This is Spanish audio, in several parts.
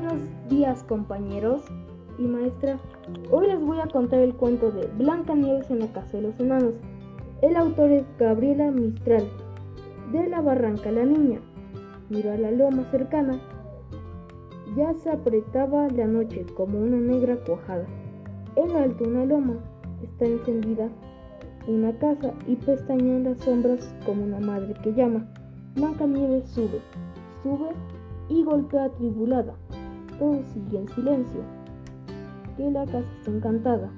Buenos días compañeros y maestra. Hoy les voy a contar el cuento de Blanca Nieves en la casa de los enanos. El autor es Gabriela Mistral. De la barranca la niña. Miró a la loma cercana. Ya se apretaba la noche como una negra cuajada. En alto una loma está encendida una casa y pestañean las sombras como una madre que llama. Blanca Nieves sube, sube y golpea atribulada. Todo sigue en silencio. Que la casa está encantada.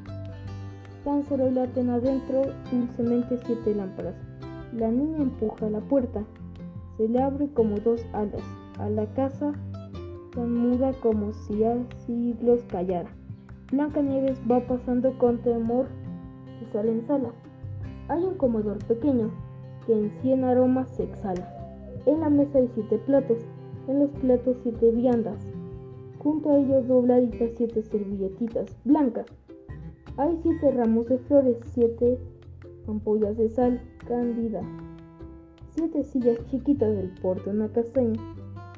Tan solo laten adentro dulcemente siete lámparas. La niña empuja la puerta. Se le abre como dos alas. A la casa tan muda como si a siglos callara. Blanca Nieves va pasando con temor y sale en sala. Hay un comedor pequeño que en cien aromas se exhala. En la mesa hay siete platos, en los platos siete viandas. Junto a ellos dobladitas siete servilletitas blancas. Hay siete ramos de flores, siete ampollas de sal cándida, siete sillas chiquitas del porte una castaña.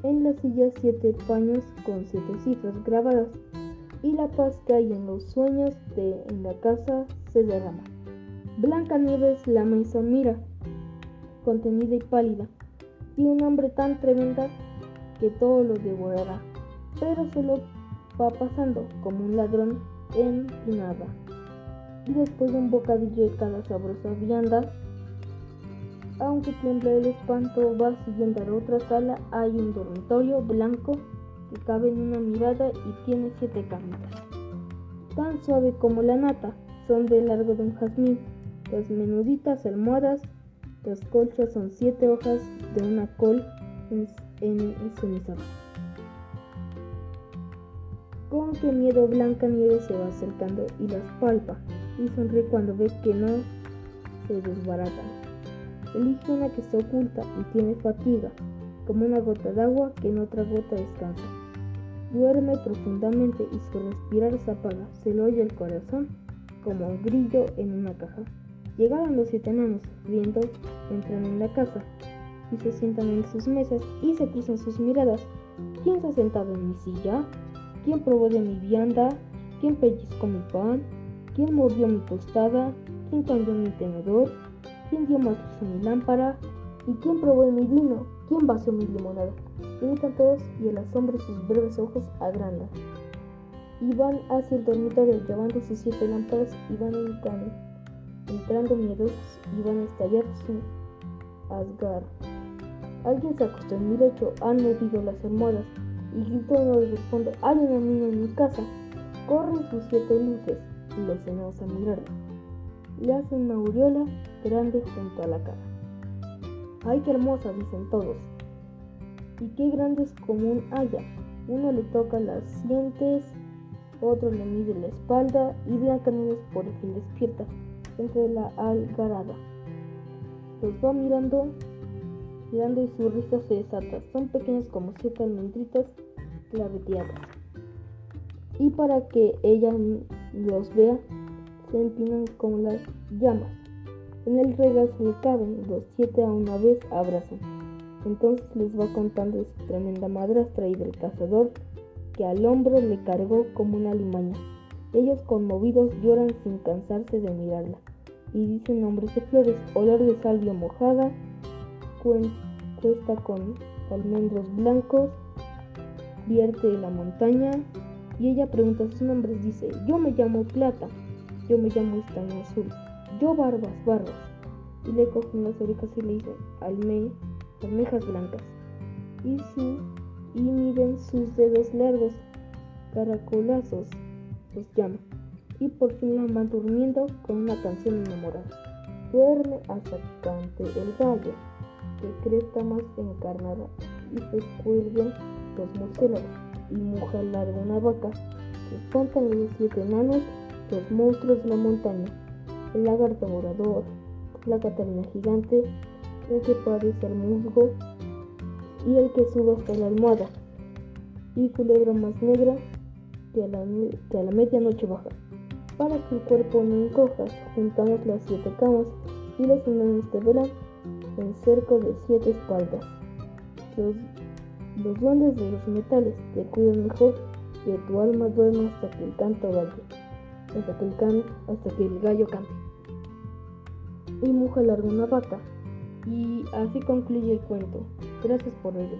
En las sillas siete paños con siete cifras grabadas. Y la paz que hay en los sueños de en la casa se derrama. Blanca Nieves la mesa mira, contenida y pálida y un hambre tan tremenda que todo lo devorará, pero solo va pasando como un ladrón en. Y después de un bocadillo de cada sabrosa vianda, aunque tiembla el espanto, va siguiendo a otra sala, hay un dormitorio blanco que cabe en una mirada y tiene siete camitas. Tan suave como la nata, son de largo de un jazmín, las menuditas almohadas las colchas son siete hojas de una col en, en, Con qué miedo Blanca Nieve se va acercando y las palpa y sonríe cuando ve que no se desbaratan. Elige una que está oculta y tiene fatiga, como una gota de agua que en otra gota descansa. Duerme profundamente y su respirar se apaga, se le oye el corazón como un grillo en una caja. Llegaron los siete enanos, riendo, entran en la casa y se sientan en sus mesas y se cruzan sus miradas. ¿Quién se ha sentado en mi silla? ¿Quién probó de mi vianda? ¿Quién pellizcó mi pan? ¿Quién mordió mi tostada? ¿Quién cambió mi tenedor? ¿Quién dio más luz a mi lámpara? ¿Y quién probó de mi vino? ¿Quién vació mi limonada? Gritan todos y el asombro sus breves ojos agrandan. Y van hacia el dormitorio llevando sus siete lámparas y van entrando entrando miedosos, iban a estallar su asgar. Alguien se acostó en mi lecho, han movido las almohadas y desde el fondo, hay una niña en mi casa. Corren sus siete luces y los enanos a mirarla. Le hacen una aureola grande junto a la cara. ¡Ay, qué hermosa! dicen todos. Y qué grandes como un haya. Uno le toca las sientes, otro le mide la espalda y Blanca Nieves por fin despierta entre la algarada. Los va mirando, y su risa se desata. Son pequeñas como siete almendritas claveteadas. Y para que ella los vea, se empinan como las llamas. En el regazo le caben, los siete a una vez abrazan. Entonces les va contando de su tremenda madrastra y del cazador que al hombro le cargó como una limaña. Ellos conmovidos lloran sin cansarse de mirarla y dicen nombres de flores, olor de salvia mojada, cuesta con almendros blancos, vierte de la montaña y ella pregunta sus nombres, dice, yo me llamo Plata, yo me llamo Estaño Azul, yo Barbas, Barbas. Y le cogen las orejas y le dicen, alme, almejas blancas. Y, su, y miden sus dedos largos, caracolazos, los llama. Y por fin la van durmiendo con una canción enamorada. Duerme hasta que cante el gallo, que cresta más encarnada, y se cuelguen los murciélagos, y muja larga una vaca, que espantan los siete enanos, los monstruos de la montaña, el lagarto morador, la catalina gigante, el que parece el musgo, y el que sube hasta la almohada, y culebra más negra que a la, que a la medianoche baja. Para que el cuerpo no encoja, juntamos las siete camas y los enanos de velan en cerco de siete espaldas. Los Los duendes de los metales te cuidan mejor que tu alma duerma hasta que el canto vaya, hasta que el, hasta que el gallo cante. Y mujer larga una vaca. Y así concluye el cuento. Gracias por ello.